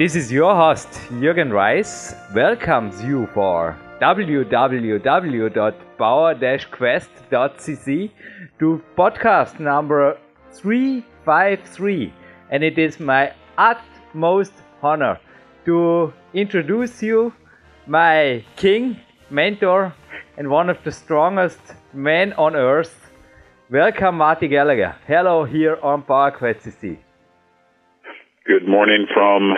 This is your host, Jürgen Reis, welcomes you for www.power-quest.cc to podcast number 353. And it is my utmost honor to introduce you my king, mentor, and one of the strongest men on earth. Welcome, Marty Gallagher. Hello here on Power Quest CC. Good morning from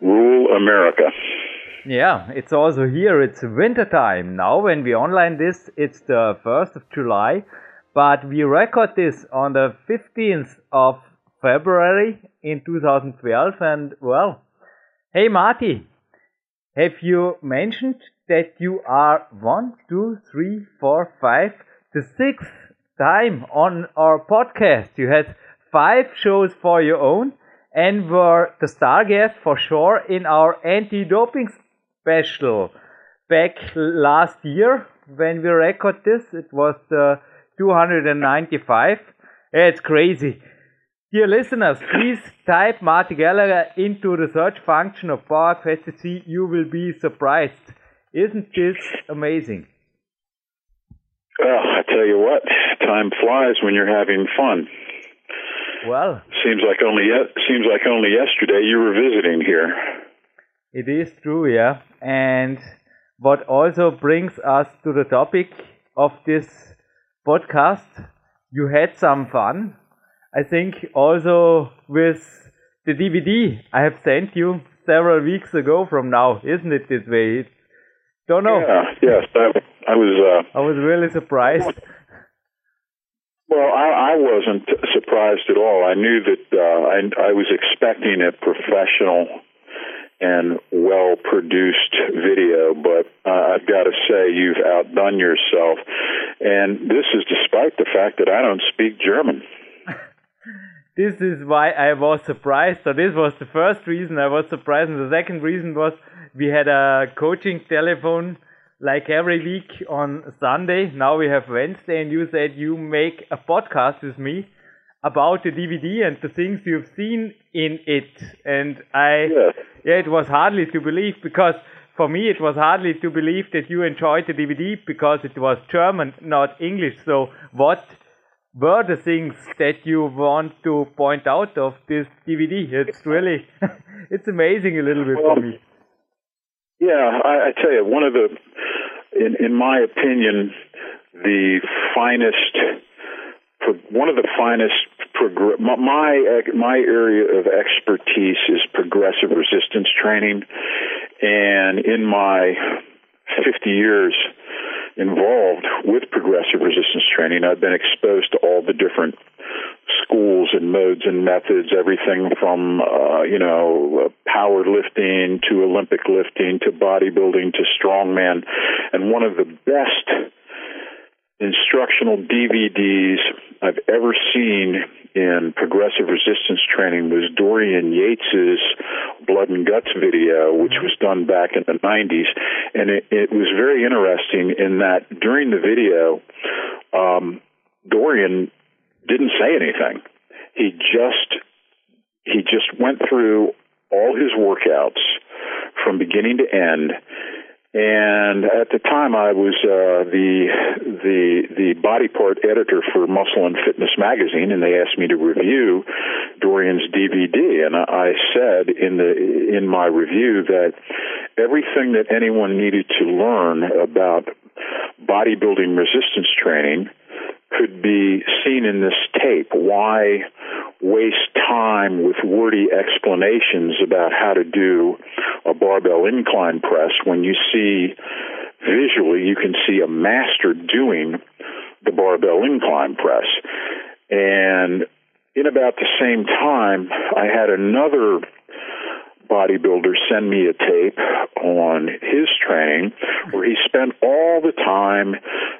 rule America. Yeah, it's also here. It's winter time now. When we online this, it's the first of July, but we record this on the fifteenth of February in 2012. And well, hey Marty, have you mentioned that you are one, two, three, four, five, the sixth time on our podcast? You had five shows for your own and were the star guest for sure in our anti-doping special back last year when we record this. It was uh, the 295. It's crazy. Dear listeners, please type Marty Gallagher into the search function of PowerQuest CC. You will be surprised. Isn't this amazing? Well, I tell you what, time flies when you're having fun. Well, seems like only seems like only yesterday you were visiting here. It is true, yeah. And what also brings us to the topic of this podcast, you had some fun. I think also with the DVD I have sent you several weeks ago from now, isn't it this way? don't know. Yeah, yes, I, I was. Uh, I was really surprised. Well, I, I wasn't surprised at all. I knew that uh, I, I was expecting a professional and well produced video, but uh, I've got to say you've outdone yourself. And this is despite the fact that I don't speak German. this is why I was surprised. So, this was the first reason I was surprised. And the second reason was we had a coaching telephone like every week on Sunday. Now we have Wednesday, and you said you make a podcast with me about the DVD and the things you've seen in it. And I, yes. yeah, it was hardly to believe because for me it was hardly to believe that you enjoyed the DVD because it was German, not English. So what were the things that you want to point out of this DVD? It's really, it's amazing a little bit well, for me. Yeah, I, I tell you, one of the, in in my opinion, the finest, one of the finest. My my area of expertise is progressive resistance training, and in my 50 years involved with progressive resistance training, I've been exposed to all the different schools and modes and methods, everything from uh, you know powerlifting to Olympic lifting to bodybuilding to strongman, and one of the best instructional DVDs I've ever seen in progressive resistance training was Dorian Yates's Blood and Guts video, which was done back in the 90s. And it, it was very interesting in that during the video, um, Dorian didn't say anything. He just he just went through all his workouts from beginning to end. And at the time, I was uh, the the the body part editor for Muscle and Fitness magazine, and they asked me to review Dorian's DVD. And I said in the in my review that everything that anyone needed to learn about bodybuilding resistance training could be seen in this tape. Why waste time with wordy explanations about how to do a barbell incline press when you see visually, you can see a master doing the barbell incline press. And in about the same time, I had another bodybuilder send me a tape on his training where he spent all the time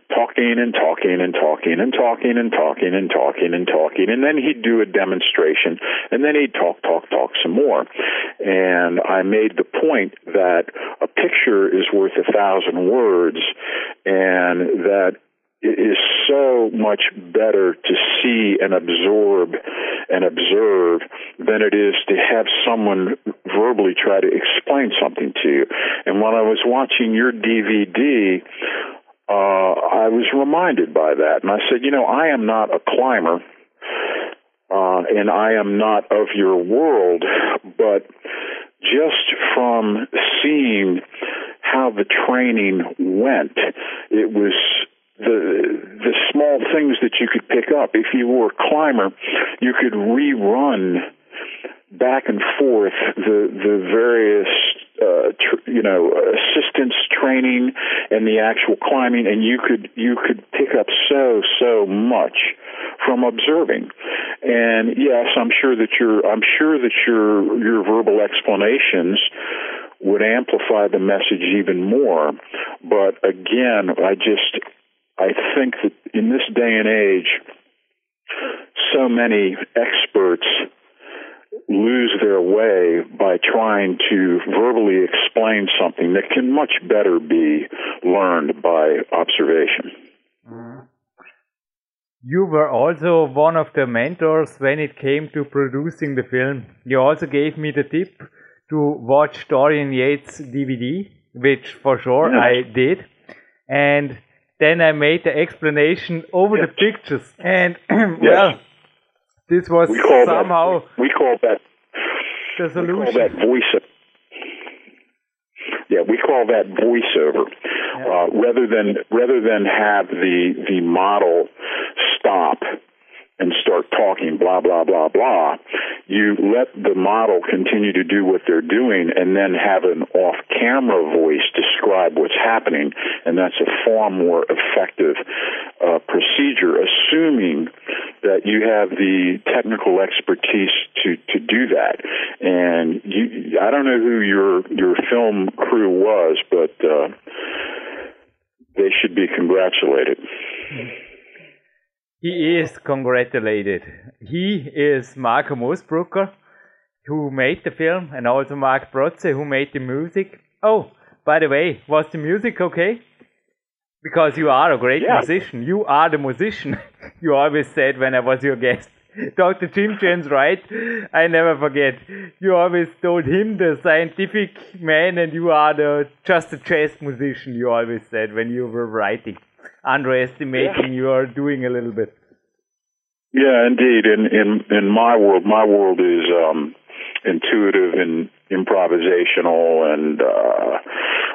talking and talking and talking and talking and talking and talking and talking. And then he'd do a demonstration and then he'd talk talk talk some more. And i made the point that a picture is worth a thousand words and that it is so much better to see and absorb and observe than it is to have someone verbally try to explain something to you. And when I was watching your DVD, uh, I was reminded by that. And I said, you know, I am not a climber. Uh, and I am not of your world, but just from seeing how the training went, it was the the small things that you could pick up. If you were a climber, you could rerun back and forth the the various uh, tr- you know assistance training and the actual climbing, and you could you could pick up so so much from observing. And yes, I'm sure that your I'm sure that your your verbal explanations would amplify the message even more. But again, I just I think that in this day and age, so many experts lose their way by trying to verbally explain something that can much better be learned by observation. You were also one of the mentors when it came to producing the film. You also gave me the tip to watch Dorian Yates DVD, which for sure yes. I did. And then I made the explanation over yes. the pictures, and well, this was we somehow that, we call that the solution. We call that voice. Yeah, we call that voiceover. Yeah. Uh, rather than rather than have the the model stop and start talking blah blah blah blah you let the model continue to do what they're doing and then have an off camera voice describe what's happening and that's a far more effective uh, procedure assuming that you have the technical expertise to to do that and you I don't know who your your film crew was but uh, they should be congratulated. He is congratulated. He is Marco Mosbrucker, who made the film, and also Mark Protze, who made the music. Oh, by the way, was the music okay? Because you are a great yeah. musician. You are the musician. you always said when I was your guest. Dr. Jim James Wright? I never forget. You always told him the scientific man, and you are the just a jazz musician. You always said when you were writing underestimating yeah. you are doing a little bit. Yeah, indeed. In in in my world, my world is um, intuitive and improvisational, and uh,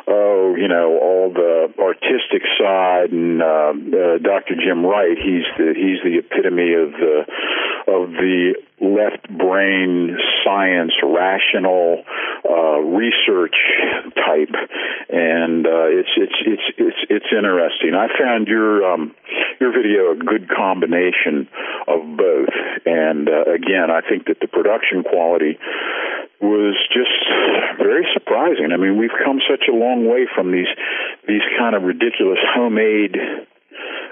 oh, you know, all the artistic side. And uh, uh, Dr. Jim Wright, he's the he's the epitome of the of the left brain science, rational uh, research type, and uh, it's it's it's it's it's interesting. I found your um, your video a good combination of both, and uh, again, I think that the production quality was just very surprising. I mean, we've come such a long way from these these kind of ridiculous homemade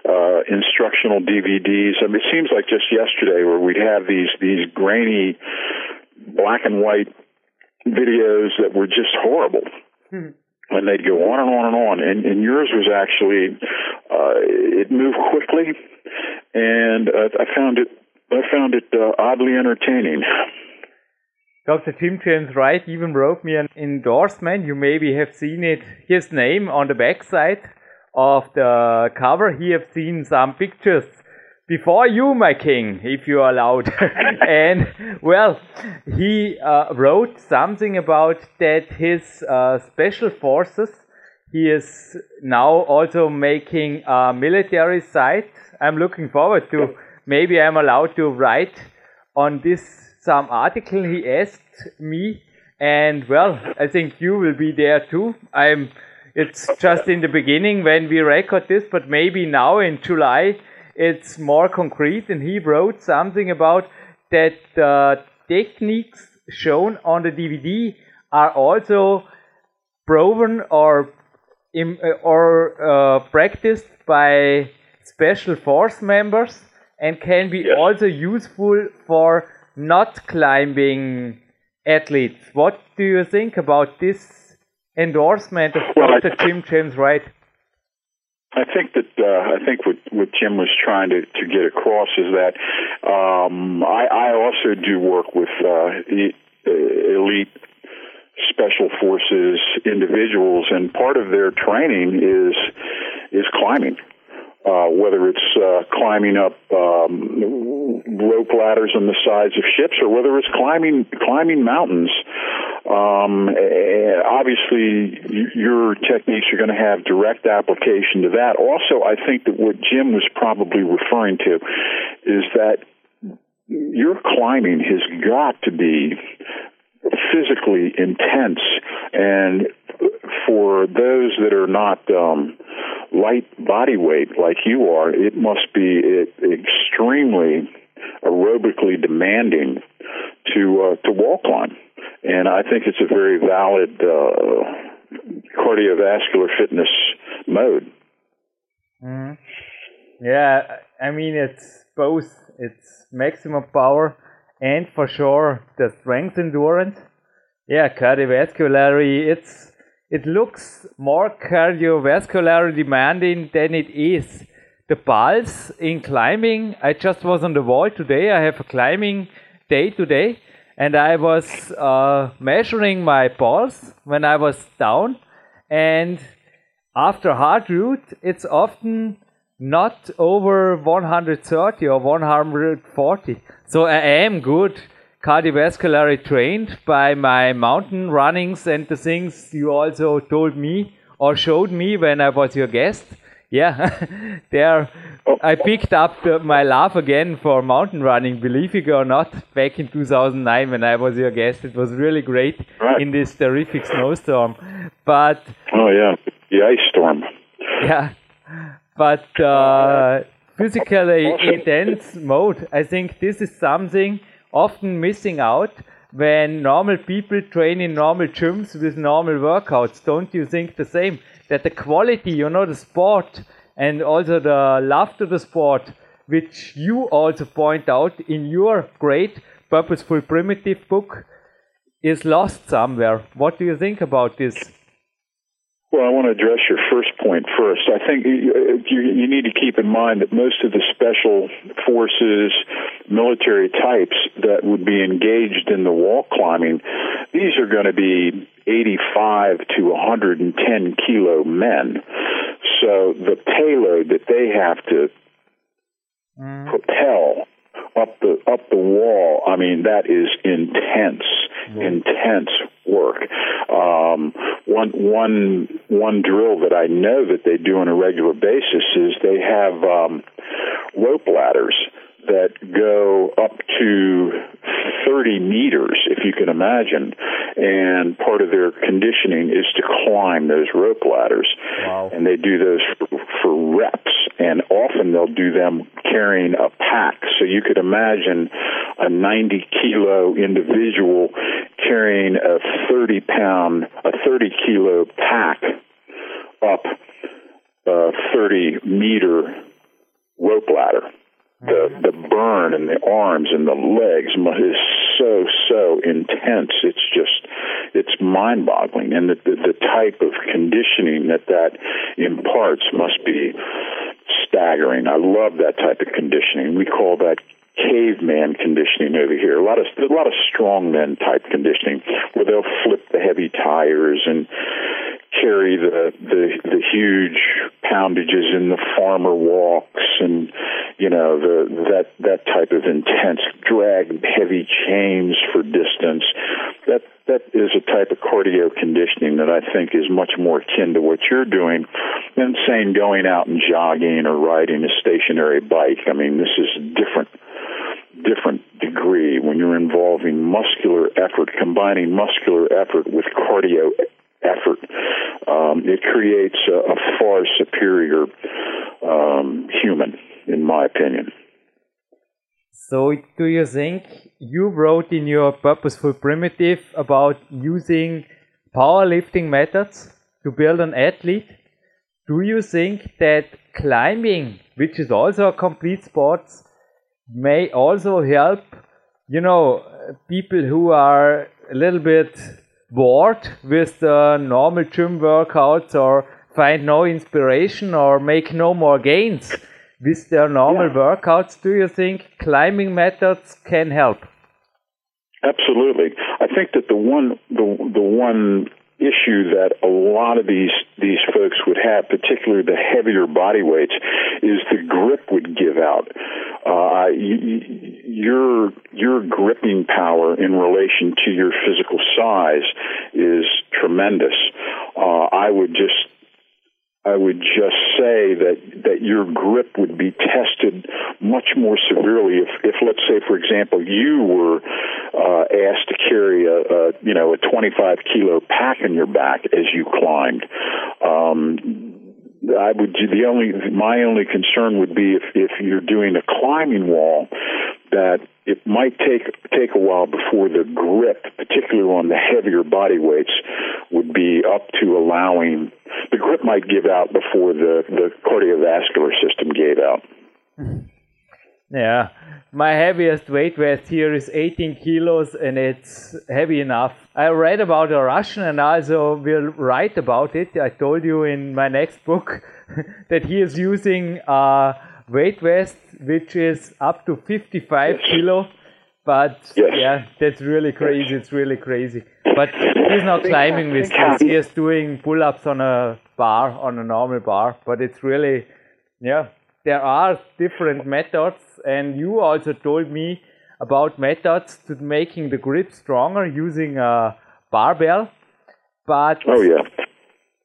uh, instructional DVDs. I mean, it seems like just yesterday where we'd have these these grainy black and white videos that were just horrible. Hmm. And they'd go on and on and on, and, and yours was actually uh, it moved quickly, and uh, I found it I found it uh, oddly entertaining. Dr. Jim James Wright even wrote me an endorsement. You maybe have seen it, his name on the backside of the cover. He have seen some pictures before you, my king, if you are allowed. and well, he uh, wrote something about that his uh, special forces he is now also making a military site. I'm looking forward to maybe I'm allowed to write on this some article he asked me and well I think you will be there too. I'm it's just in the beginning when we record this but maybe now in July it's more concrete and he wrote something about that the techniques shown on the DVD are also proven or or uh, practiced by special force members and can be yes. also useful for not climbing athletes. What do you think about this endorsement of well, Dr. Jim James Wright? I think that uh, I think what, what Jim was trying to, to get across is that um, I, I also do work with uh, elite special forces individuals, and part of their training is is climbing. Uh, whether it's uh, climbing up um, rope ladders on the sides of ships, or whether it's climbing climbing mountains. Um, obviously, your techniques are going to have direct application to that. Also, I think that what Jim was probably referring to is that your climbing has got to be physically intense and for those that are not um, light body weight like you are, it must be extremely aerobically demanding to uh, to wall climb, and I think it's a very valid uh, cardiovascular fitness mode. Mm. Yeah, I mean it's both. It's maximum power and for sure the strength endurance. Yeah, cardiovascular. It's it looks more cardiovascular demanding than it is. The pulse in climbing. I just was on the wall today. I have a climbing day today, and I was uh, measuring my pulse when I was down. And after hard route, it's often not over 130 or 140. So I am good cardiovascularly trained by my mountain runnings and the things you also told me or showed me when I was your guest. Yeah, there I picked up the, my love again for mountain running, believe it or not, back in 2009 when I was your guest. It was really great right. in this terrific snowstorm. But oh yeah, the ice storm. Yeah, but uh, physically intense mode. I think this is something often missing out when normal people train in normal gyms with normal workouts. Don't you think the same? That the quality, you know, the sport and also the love to the sport, which you also point out in your great purposeful primitive book, is lost somewhere. What do you think about this? Well, I want to address your first point first. I think you, you, need to keep in mind that most of the special forces, military types that would be engaged in the wall climbing, these are going to be 85 to 110 kilo men. So the payload that they have to mm. propel up the up the wall. I mean, that is intense, mm-hmm. intense work. Um, one one one drill that I know that they do on a regular basis is they have um, rope ladders that go up to 30 meters, if you can imagine. And part of their conditioning is to climb those rope ladders. Wow. And they do those for, for reps. And often they'll do them carrying a pack. So you could imagine a 90 kilo individual carrying a 30 pound, a 30 kilo pack up a 30 meter rope ladder the the burn in the arms and the legs is so so intense. It's just it's mind boggling, and the, the the type of conditioning that that imparts must be staggering. I love that type of conditioning. We call that caveman conditioning over here. A lot of a lot of strongmen type conditioning where they'll flip the heavy tires and carry the the the huge poundages in the farmer walks and you know the that that type of intense drag heavy chains for distance that that is a type of cardio conditioning that I think is much more akin to what you're doing than saying going out and jogging or riding a stationary bike. I mean, this is a different different degree when you're involving muscular effort, combining muscular effort with cardio effort. Um, it creates a, a far superior um, human, in my opinion. So, do you think you wrote in your Purposeful Primitive about using powerlifting methods to build an athlete? Do you think that climbing, which is also a complete sport, may also help, you know, people who are a little bit bored with the normal gym workouts or find no inspiration or make no more gains with their normal yeah. workouts, do you think climbing methods can help? Absolutely. I think that the one the the one issue that a lot of these these folks would have, particularly the heavier body weights, is the grip would give out. Uh, you, your your gripping power in relation to your physical size is tremendous. Uh, I would just I would just say that that your grip would be tested much more severely if, if let's say, for example, you were uh, asked to carry a, a you know a 25 kilo pack on your back as you climbed. Um, I would the only my only concern would be if if you're doing a climbing wall that it might take take a while before the grip, particularly on the heavier body weights, would be up to allowing grip might give out before the the cardiovascular system gave out. Yeah, my heaviest weight vest here is 18 kilos and it's heavy enough. I read about a Russian and also will write about it. I told you in my next book that he is using a weight vest which is up to 55 yes. kilo. But yes. yeah, that's really crazy. It's really crazy. But he's not climbing with this. He is doing pull ups on a bar, on a normal bar. But it's really, yeah, there are different methods and you also told me about methods to making the grip stronger using a barbell. But oh yeah,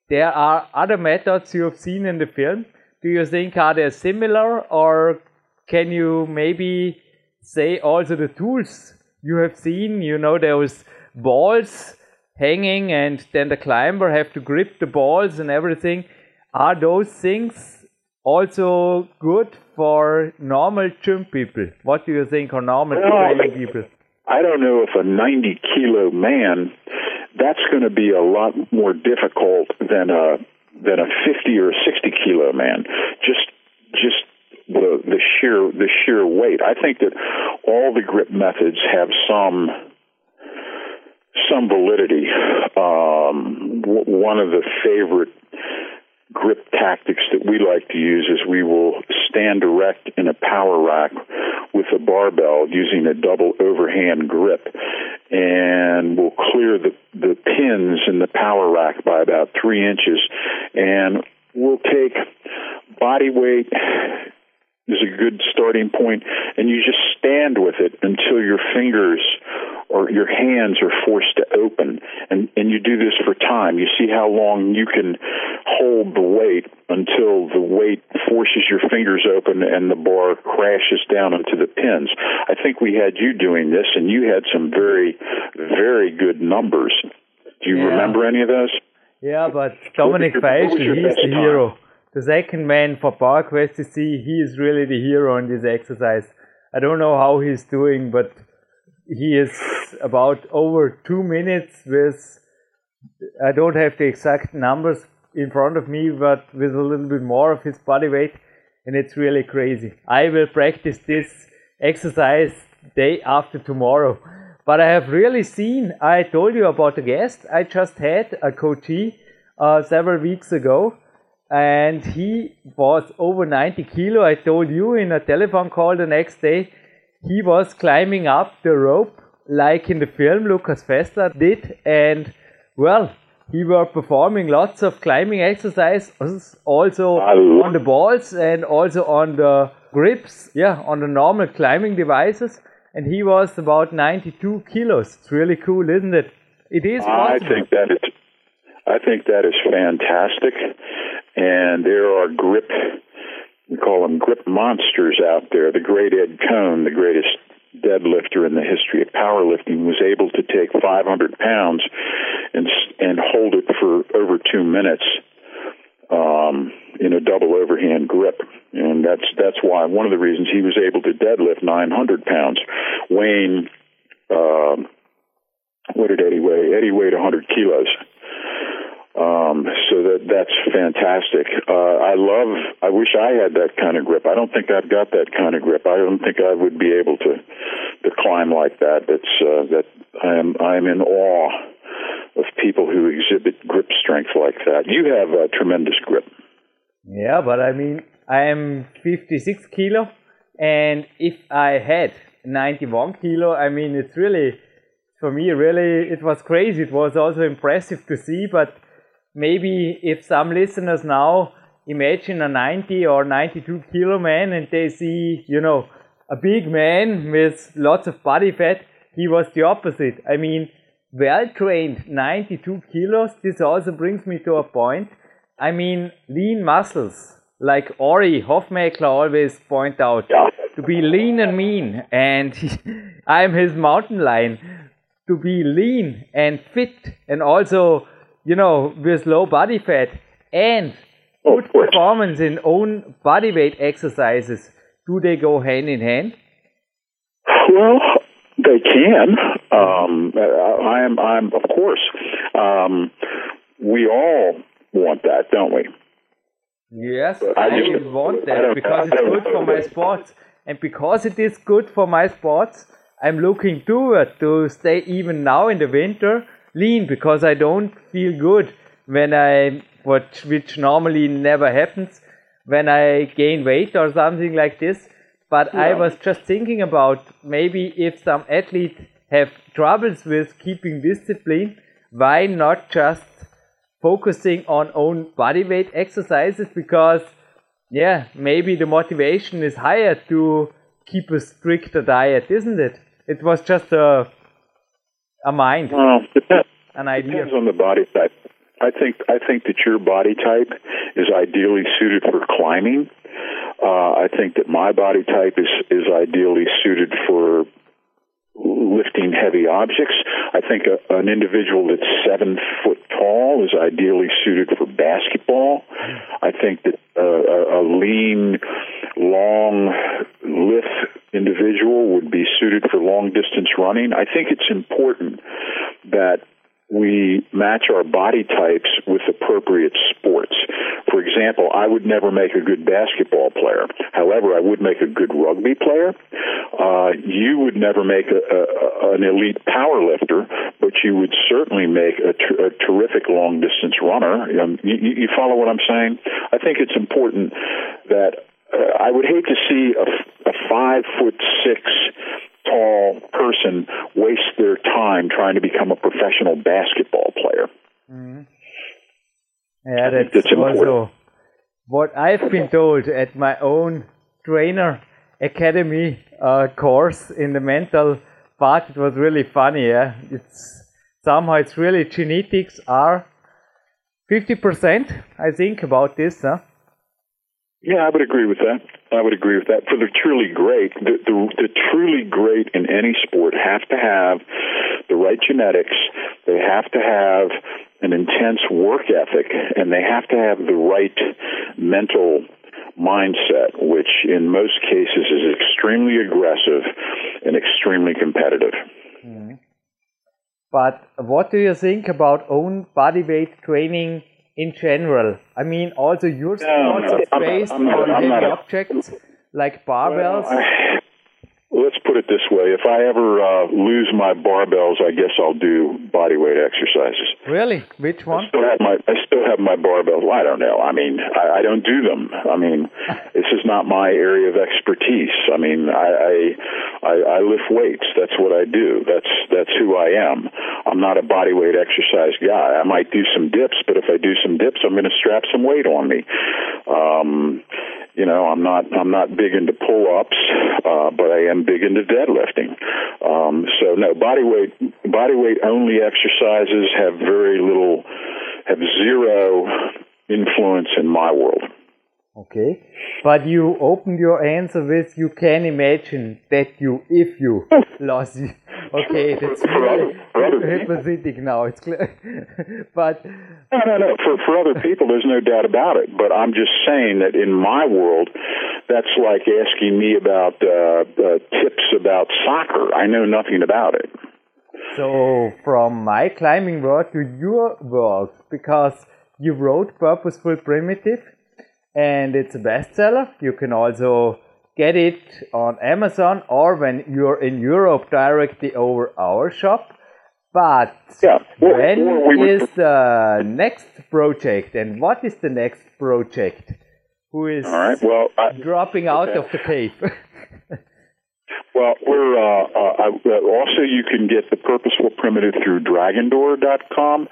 there are other methods you have seen in the film. Do you think are they similar, or can you maybe say also the tools you have seen? You know those balls hanging, and then the climber have to grip the balls and everything. Are those things also good for normal gym people? What do you think are normal well, people? I don't know if a 90 kilo man, that's going to be a lot more difficult than a than a 50 or 60 kilo man. Just just the the sheer the sheer weight. I think that all the grip methods have some some validity. Um, one of the favorite grip tactics that we like to use is we will stand erect in a power rack with a barbell using a double overhand grip and we'll clear the, the pins in the power rack by about three inches and we'll take body weight is a good starting point and you just stand with it until your fingers or your hands are forced to open. And and you do this for time. You see how long you can hold the weight until the weight forces your fingers open and the bar crashes down into the pins. I think we had you doing this and you had some very very good numbers. Do you yeah. remember any of those? Yeah but Dominik Feischl he's the hero the second man for PowerQuest see. he is really the hero in this exercise. I don't know how he's doing, but he is about over two minutes with, I don't have the exact numbers in front of me, but with a little bit more of his body weight, and it's really crazy. I will practice this exercise day after tomorrow. But I have really seen, I told you about the guest I just had, a coachee, uh, several weeks ago and he was over 90 kilo. I told you in a telephone call the next day, he was climbing up the rope like in the film Lucas Fessler did, and well, he were performing lots of climbing exercises, also on the balls and also on the grips, yeah, on the normal climbing devices, and he was about 92 kilos. It's really cool, isn't it? It is. Possible. I think that is. I think that is fantastic, and there are grip. We call them grip monsters out there. The great Ed Coan, the greatest deadlifter in the history of powerlifting, was able to take 500 pounds and and hold it for over two minutes um, in a double overhand grip, and that's that's why one of the reasons he was able to deadlift 900 pounds. Wayne, uh, what did Eddie weigh? Eddie weighed 100 kilos. Um, so that that's fantastic. Uh, I love. I wish I had that kind of grip. I don't think I've got that kind of grip. I don't think I would be able to to climb like that. That's uh, that I am. I am in awe of people who exhibit grip strength like that. You have a tremendous grip. Yeah, but I mean, I am 56 kilo, and if I had 91 kilo, I mean, it's really for me really it was crazy. It was also impressive to see, but maybe if some listeners now imagine a 90 or 92 kilo man and they see, you know, a big man with lots of body fat, he was the opposite. I mean, well trained 92 kilos, this also brings me to a point. I mean, lean muscles, like Ori Hofmeckler always point out, to be lean and mean, and I'm his mountain lion. To be lean and fit and also you know, with low body fat and good performance in own body weight exercises, do they go hand in hand? Well, they can. Um, I am. I'm of course. Um, we all want that, don't we? Yes, I, I just, want that because it's good for my sports, and because it is good for my sports, I'm looking toward to stay even now in the winter lean because I don't feel good when I, what, which normally never happens, when I gain weight or something like this. But yeah. I was just thinking about maybe if some athletes have troubles with keeping discipline, why not just focusing on own body weight exercises? Because, yeah, maybe the motivation is higher to keep a stricter diet, isn't it? It was just a a mind. Well, depends, an idea. Depends on the body type. I think I think that your body type is ideally suited for climbing. Uh, I think that my body type is is ideally suited for lifting heavy objects. I think a, an individual that's seven foot tall is ideally suited for basketball. I think that uh, a, a lean, long, lithe individual would be suited for long distance running. I think it's important that we match our body types with appropriate sports. For example, I would never make a good basketball player. However, I would make a good rugby player. Uh, you would never make a, a, an elite power lifter, but you would certainly make a, ter- a terrific long distance runner. Um, you, you follow what I'm saying? I think it's important that uh, I would hate to see a, a five foot six tall person waste their time trying to become a professional basketball player. Mm-hmm. Yeah, that's, that's also what I've been told at my own trainer academy uh, course in the mental part. It was really funny. Yeah, it's somehow it's really genetics are fifty percent. I think about this. Huh? Yeah, I would agree with that. I would agree with that. For the truly great, the, the, the truly great in any sport have to have the right genetics. They have to have an intense work ethic, and they have to have the right mental mindset, which in most cases is extremely aggressive and extremely competitive. Mm. But what do you think about own body weight training? In general? I mean, also your sports no, no, based I'm not, on heavy objects like barbells. Well, let's put it this way: if I ever uh, lose my barbells, I guess I'll do body weight exercises. Really? Which one? I still have my I still have my barbells. I don't know. I mean, I, I don't do them. I mean, this is not my area of expertise. I mean, I, I I I lift weights. That's what I do. That's that's who I am. I'm not a body weight exercise guy. I might do some dips, but if I do some dips, I'm going to strap some weight on me. Um, you know, I'm not I'm not big into pull-ups, uh, but I am big into deadlifting. Um, so no, body weight body weight only exercises have very little, have zero influence in my world. Okay, but you opened your answer with you can imagine that you if you lost. Okay, that's really hypothetic now. It's clear, but no, no, no. For for other people, there's no doubt about it. But I'm just saying that in my world, that's like asking me about uh, uh, tips about soccer. I know nothing about it. So from my climbing world to your world, because you wrote Purposeful Primitive and it's a bestseller. You can also get it on Amazon or when you're in Europe directly over our shop. But yeah. When we is the next project and what is the next project? Who is All right. well, I, dropping out okay. of the cave? Well, we're uh, uh, also you can get the Purposeful Primitive through Dragondoor.com.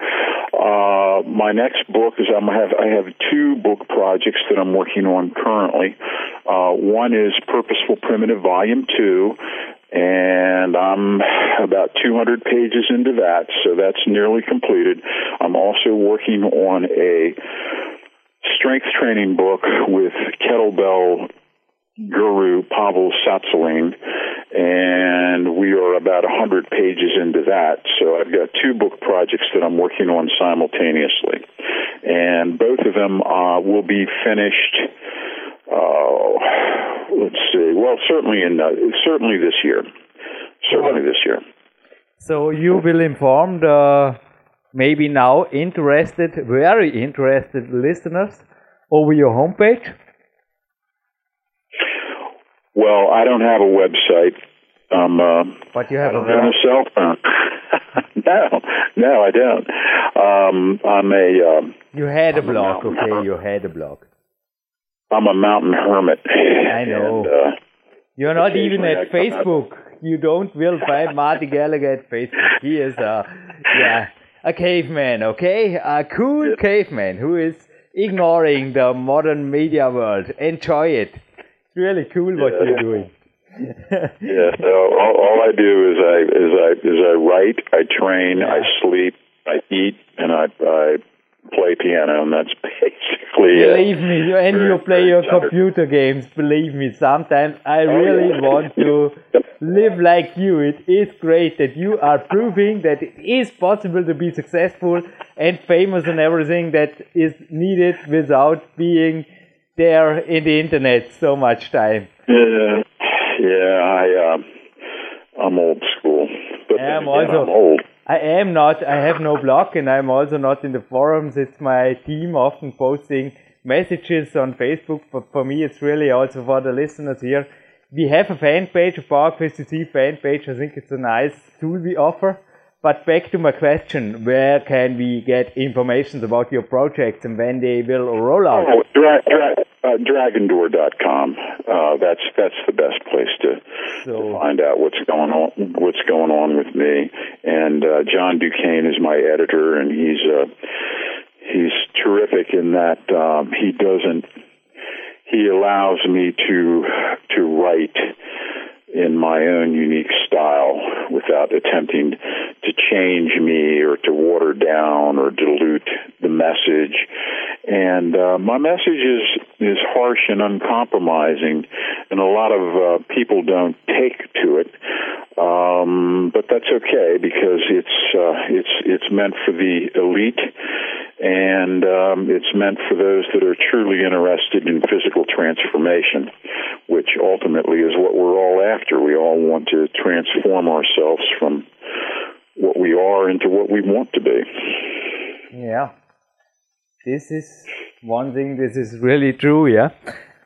Uh, my next book is I'm have I have two book projects that I'm working on currently. Uh, one is Purposeful Primitive Volume Two, and I'm about 200 pages into that, so that's nearly completed. I'm also working on a strength training book with kettlebell guru Pavel Tsatsouline, and we are about 100 pages into that. So I've got two book projects that I'm working on simultaneously, and both of them uh, will be finished. Uh, let's see. Well, certainly in uh, certainly this year. Certainly this year. So you will inform the maybe now interested, very interested listeners over your homepage well, I don't have a website. Um, uh, but you have a, a cell phone. no, no, I don't. Um, I'm a. Um, you had a blog, okay? Hermit. You had a blog. I'm a mountain hermit. I know. And, uh, You're not even at Facebook. You don't will find Marty Gallagher at Facebook. He is a yeah a caveman, okay? A cool yeah. caveman who is ignoring the modern media world. Enjoy it really cool what yeah. you're doing. yeah, so all, all I do is I is I is I write, I train, yeah. I sleep, I eat, and I I play piano, and that's basically it. Believe me, you, and you play your computer games. Believe me, sometimes I oh, really oh, yeah. want to live like you. It is great that you are proving that it is possible to be successful and famous and everything that is needed without being there in the internet so much time. Yeah, yeah, I uh, I'm old school, but I am also I'm old. I am not. I have no blog, and I'm also not in the forums. It's my team often posting messages on Facebook, but for me, it's really also for the listeners here. We have a fan page, a PowerQuest CC fan page. I think it's a nice tool we offer. But back to my question, where can we get information about your projects and when they will roll out? Oh, dra- dra- uh, dragondoor.com. Uh, that's that's the best place to, so, to find out what's going on what's going on with me. And uh, John Du Cane is my editor, and he's uh, he's terrific in that um, he doesn't he allows me to to write in my own unique style without attempting to change me or to water down or dilute the message. And uh, my message is is harsh and uncompromising, and a lot of uh, people don't take to it. Um, but that's okay because it's uh, it's it's meant for the elite, and um, it's meant for those that are truly interested in physical transformation, which ultimately is what we're all after. We all want to transform ourselves from what we are into what we want to be. Yeah. This is one thing, this is really true, yeah.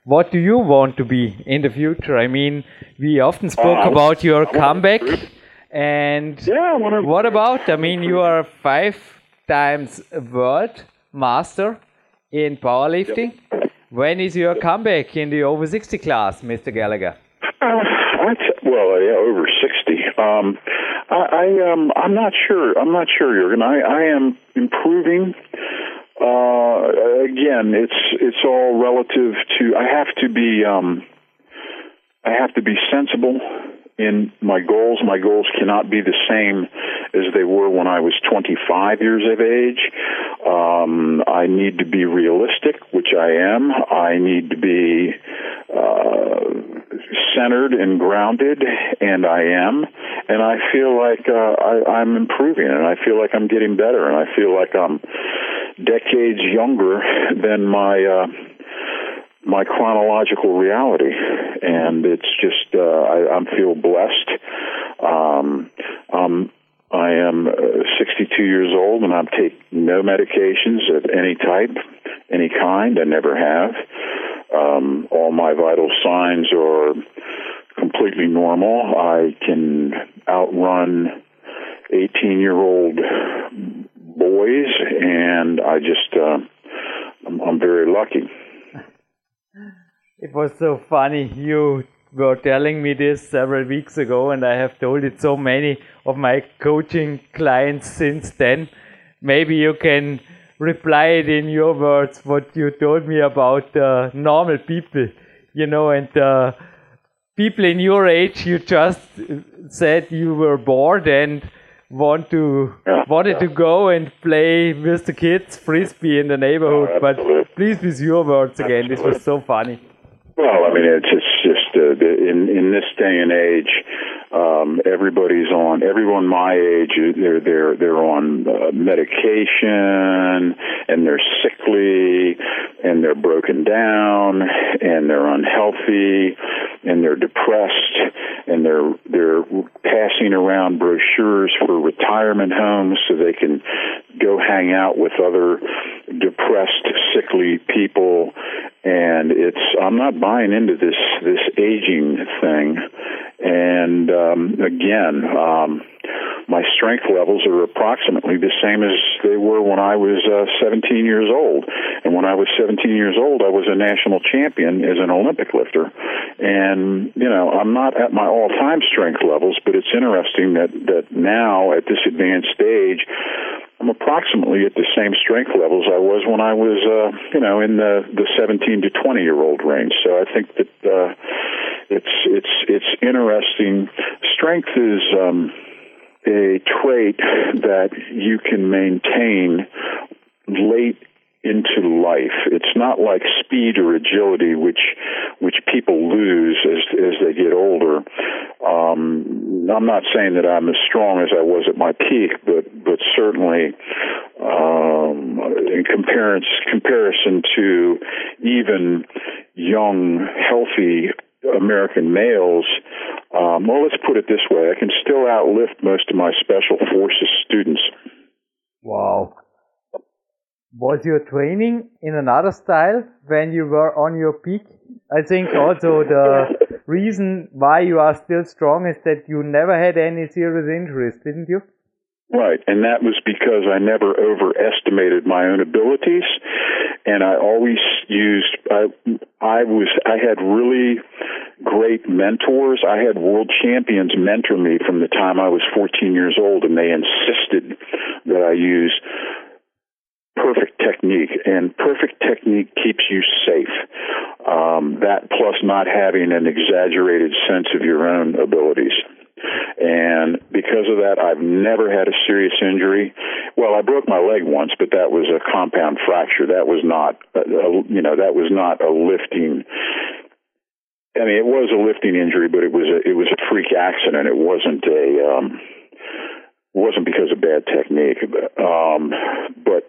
What do you want to be in the future? I mean, we often spoke uh, about your comeback. And yeah, what about? I mean, you are five times world master in powerlifting. Yep. When is your comeback in the over 60 class, Mr. Gallagher? Uh, well, yeah, over 60. Um, I, I um, I'm not sure. I'm not sure, Jurgen. I, I am improving. Uh, again, it's it's all relative to. I have to be. Um, I have to be sensible in my goals. My goals cannot be the same as they were when I was 25 years of age. Um, I need to be realistic, which I am. I need to be centered and grounded, and I am. And I feel like uh, I, I'm improving, and I feel like I'm getting better, and I feel like I'm decades younger than my. Uh, my chronological reality, and it's just uh, I, I feel blessed. Um, um, I am uh, 62 years old, and I take no medications of any type, any kind. I never have. Um, all my vital signs are completely normal. I can outrun 18 year old boys, and I just uh, I'm, I'm very lucky. It was so funny. You were telling me this several weeks ago, and I have told it so many of my coaching clients since then. Maybe you can reply it in your words what you told me about uh, normal people, you know, and uh, people in your age. You just said you were bored and want to yeah, wanted yeah. to go and play with the kids frisbee in the neighborhood. Oh, but please, with your words again, this was so funny. Well, I mean, it's it's just uh, in in this day and age, um, everybody's on. Everyone my age, they're they're they're on uh, medication, and they're sickly, and they're broken down, and they're unhealthy, and they're depressed, and they're they're passing around brochures for retirement homes so they can go hang out with other depressed, sickly people. And it's I'm not buying into this this aging thing. And um, again, um, my strength levels are approximately the same as they were when I was uh, 17 years old. And when I was 17 years old, I was a national champion as an Olympic lifter. And you know, I'm not at my all-time strength levels, but it's interesting that that now at this advanced stage, I'm approximately at the same strength levels I was when I was, uh, you know, in the the 17 to 20 year old range. So I think that uh, it's it's it's interesting. Strength is um, a trait that you can maintain late into life. It's not like speed or agility, which which people lose as as they get older. Um, I'm not saying that I'm as strong as I was at my peak, but but certainly um, in comparison comparison to even young, healthy American males. Um, well, let's put it this way: I can still outlift most of my special forces students. Wow. Was your training in another style when you were on your peak? I think also the reason why you are still strong is that you never had any serious injuries, didn't you? Right, and that was because I never overestimated my own abilities, and I always used. I I was I had really great mentors. I had world champions mentor me from the time I was 14 years old, and they insisted that I use technique, and perfect technique keeps you safe. Um, that plus not having an exaggerated sense of your own abilities. And because of that, I've never had a serious injury. Well, I broke my leg once, but that was a compound fracture. That was not, a, a, you know, that was not a lifting. I mean, it was a lifting injury, but it was a, it was a freak accident. It wasn't a, um, wasn't because of bad technique. Um, but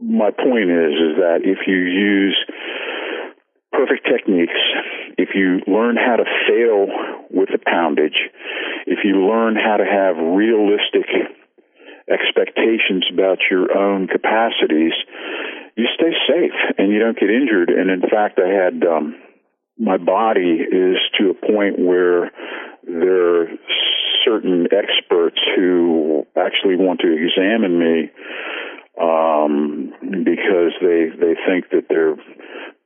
my point is, is that if you use perfect techniques, if you learn how to fail with the poundage, if you learn how to have realistic expectations about your own capacities, you stay safe and you don't get injured. And in fact, I had um, my body is to a point where there are certain experts who actually want to examine me um, because they they think that they're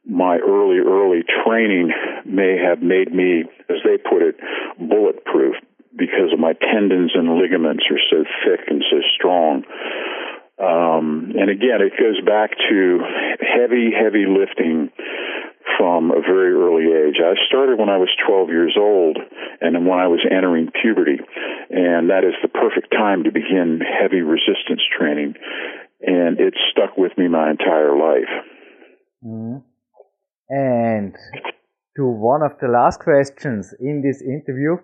my early early training may have made me, as they put it, bulletproof because of my tendons and ligaments are so thick and so strong. Um, and again, it goes back to heavy, heavy lifting from a very early age. I started when I was 12 years old and when I was entering puberty. And that is the perfect time to begin heavy resistance training. And it stuck with me my entire life. Mm. And to one of the last questions in this interview,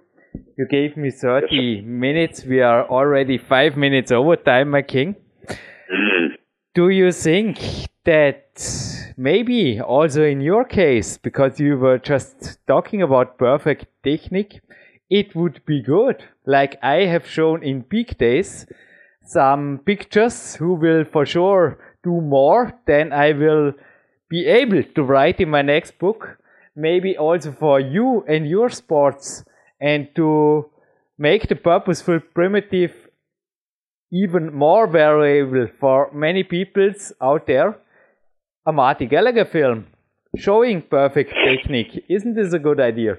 you gave me 30 yes, minutes. We are already five minutes over time, my king. Mm. Do you think that maybe also in your case, because you were just talking about perfect technique, it would be good, like I have shown in peak days, some pictures who will for sure do more than I will be able to write in my next book. Maybe also for you and your sports and to make the purposeful primitive even more variable for many peoples out there. A Marty Gallagher film showing perfect technique. Isn't this a good idea?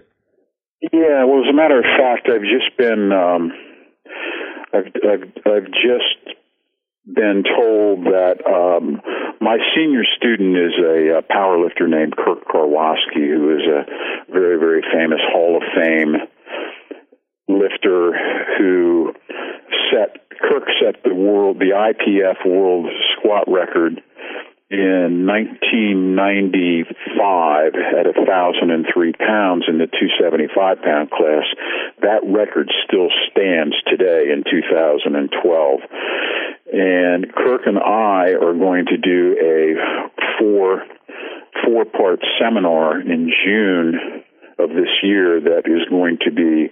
Yeah, well, as a matter of fact, I've just been, um, I've, I've, I've just been told that um, my senior student is a, a powerlifter named Kirk Karwoski, who is a very, very famous Hall of Fame lifter who set Kirk set the world the IPF world squat record in 1995 at 1,003 pounds in the 275 pound class. That record still stands today in 2012. And Kirk and I are going to do a four four part seminar in June of this year that is going to be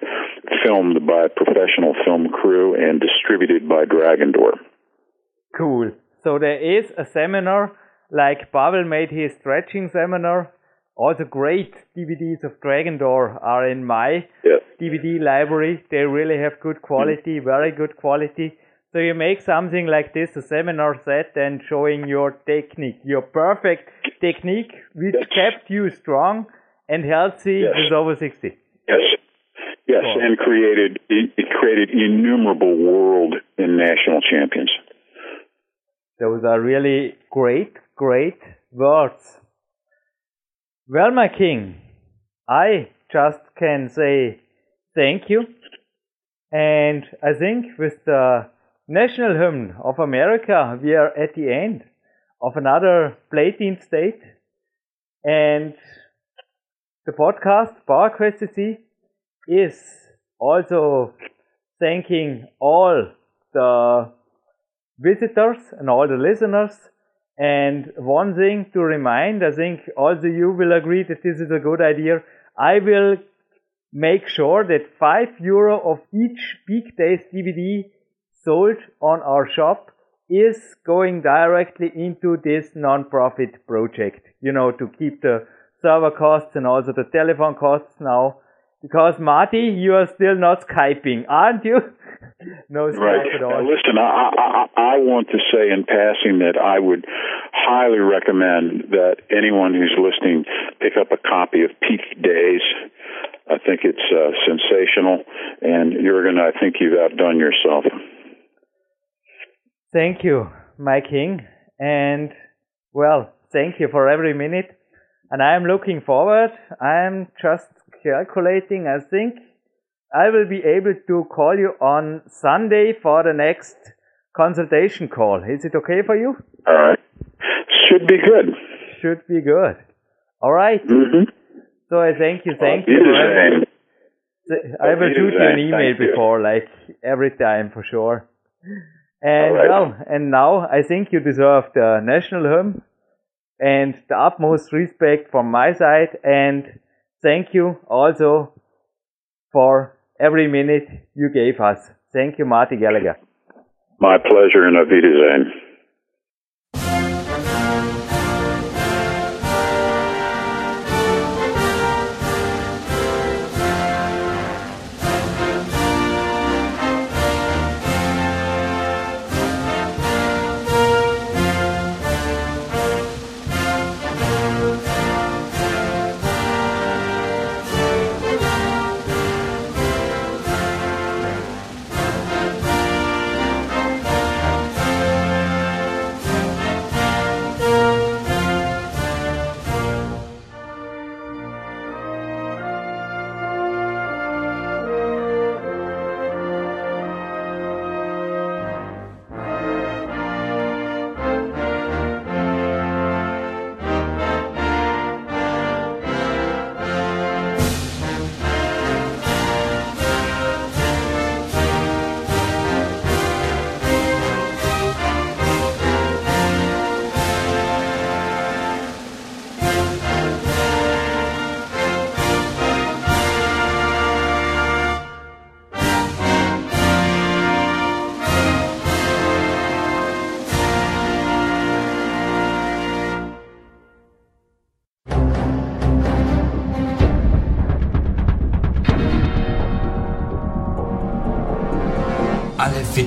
filmed by a professional film crew and distributed by Dragon Door. Cool. So there is a seminar like Pavel made his stretching seminar. Also great DVDs of Dragon Door are in my yeah. DVD library. They really have good quality, mm-hmm. very good quality. So you make something like this, a seminar set and showing your technique, your perfect technique which kept you strong and healthy yes. is over 60. Yes. Yes, cool. and created it created innumerable world and national champions. Those are really great, great words. Well, my king, I just can say thank you. And I think with the national hymn of America, we are at the end of another Platin state. And the podcast PowerQuest CC is also thanking all the visitors and all the listeners. And one thing to remind, I think all also you will agree that this is a good idea. I will make sure that 5 euro of each Peak Days DVD sold on our shop is going directly into this non-profit project, you know, to keep the server costs and also the telephone costs now. Because Marty, you are still not Skyping, aren't you? no Skype right. at all. Now, listen, I, I, I want to say in passing that I would highly recommend that anyone who's listening pick up a copy of Peak Days. I think it's uh, sensational, and you're gonna. I think you've outdone yourself. Thank you, my king, and well, thank you for every minute and I'm looking forward. I'm just calculating. I think I will be able to call you on Sunday for the next consultation call. Is it okay for you? All right. Should be good. Should be good. All right. Mm-hmm. So I thank you. Thank you. I will shoot you an email before, like every time for sure. And right. well, and now I think you deserve the national hymn and the utmost respect from my side and thank you also for every minute you gave us. Thank you, Marty Gallagher. My pleasure and Auf Wiedersehen.